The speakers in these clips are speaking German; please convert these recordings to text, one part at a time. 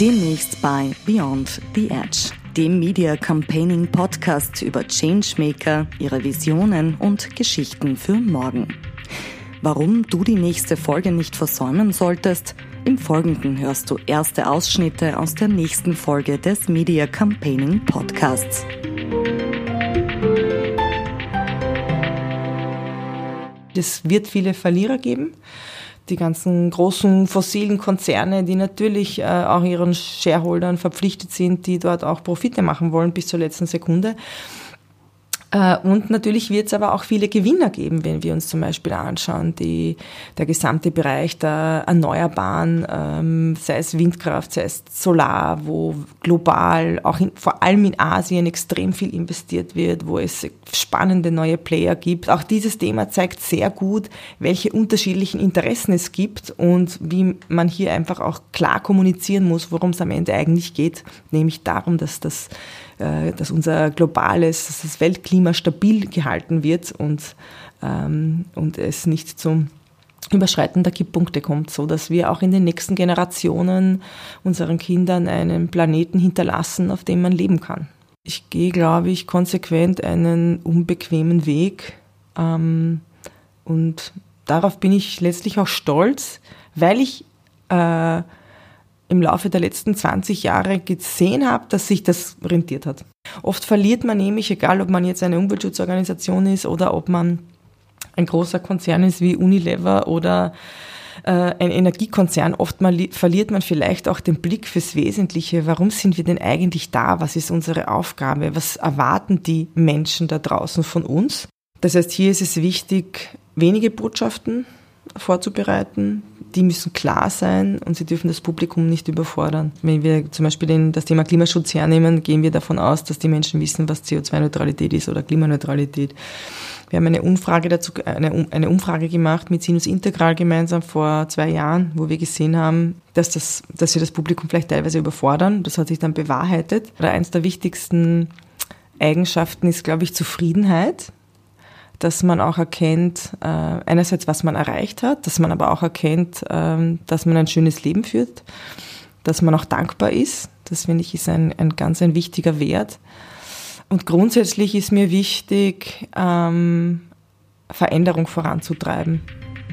Demnächst bei Beyond the Edge, dem Media Campaigning Podcast über Changemaker, ihre Visionen und Geschichten für morgen. Warum du die nächste Folge nicht versäumen solltest, im Folgenden hörst du erste Ausschnitte aus der nächsten Folge des Media Campaigning Podcasts. Es wird viele Verlierer geben die ganzen großen fossilen Konzerne, die natürlich äh, auch ihren Shareholdern verpflichtet sind, die dort auch Profite machen wollen bis zur letzten Sekunde. Äh, und natürlich wird es aber auch viele Gewinner geben, wenn wir uns zum Beispiel anschauen, die, der gesamte Bereich der Erneuerbaren, ähm, sei es Windkraft, sei es Solar, wo global, auch in, vor allem in Asien extrem viel investiert wird, wo es spannende neue Player gibt. Auch dieses Thema zeigt sehr gut, welche unterschiedlichen Interessen es gibt und wie man hier einfach auch klar kommunizieren muss, worum es am Ende eigentlich geht, nämlich darum, dass das dass unser globales, dass das Weltklima stabil gehalten wird und, ähm, und es nicht zum Überschreiten der Kipppunkte kommt, so dass wir auch in den nächsten Generationen unseren Kindern einen Planeten hinterlassen, auf dem man leben kann. Ich gehe, glaube ich, konsequent einen unbequemen Weg ähm, und darauf bin ich letztlich auch stolz, weil ich äh, im Laufe der letzten 20 Jahre gesehen habe, dass sich das rentiert hat. Oft verliert man nämlich, egal ob man jetzt eine Umweltschutzorganisation ist oder ob man ein großer Konzern ist wie Unilever oder äh, ein Energiekonzern, oft mal verliert man vielleicht auch den Blick fürs Wesentliche. Warum sind wir denn eigentlich da? Was ist unsere Aufgabe? Was erwarten die Menschen da draußen von uns? Das heißt, hier ist es wichtig, wenige Botschaften vorzubereiten, die müssen klar sein und sie dürfen das Publikum nicht überfordern. Wenn wir zum Beispiel den, das Thema Klimaschutz hernehmen, gehen wir davon aus, dass die Menschen wissen, was CO2-Neutralität ist oder Klimaneutralität. Wir haben eine Umfrage dazu, eine, eine Umfrage gemacht mit Sinus Integral gemeinsam vor zwei Jahren, wo wir gesehen haben, dass das, dass wir das Publikum vielleicht teilweise überfordern. Das hat sich dann bewahrheitet. Oder eins der wichtigsten Eigenschaften ist, glaube ich, Zufriedenheit dass man auch erkennt, äh, einerseits, was man erreicht hat, dass man aber auch erkennt, äh, dass man ein schönes Leben führt, dass man auch dankbar ist. Das finde ich ist ein, ein ganz ein wichtiger Wert. Und grundsätzlich ist mir wichtig, ähm, Veränderung voranzutreiben.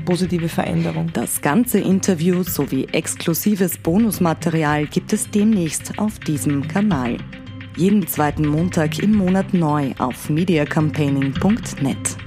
Positive Veränderung. Das ganze Interview sowie exklusives Bonusmaterial gibt es demnächst auf diesem Kanal. Jeden zweiten Montag im Monat neu auf mediacampaigning.net.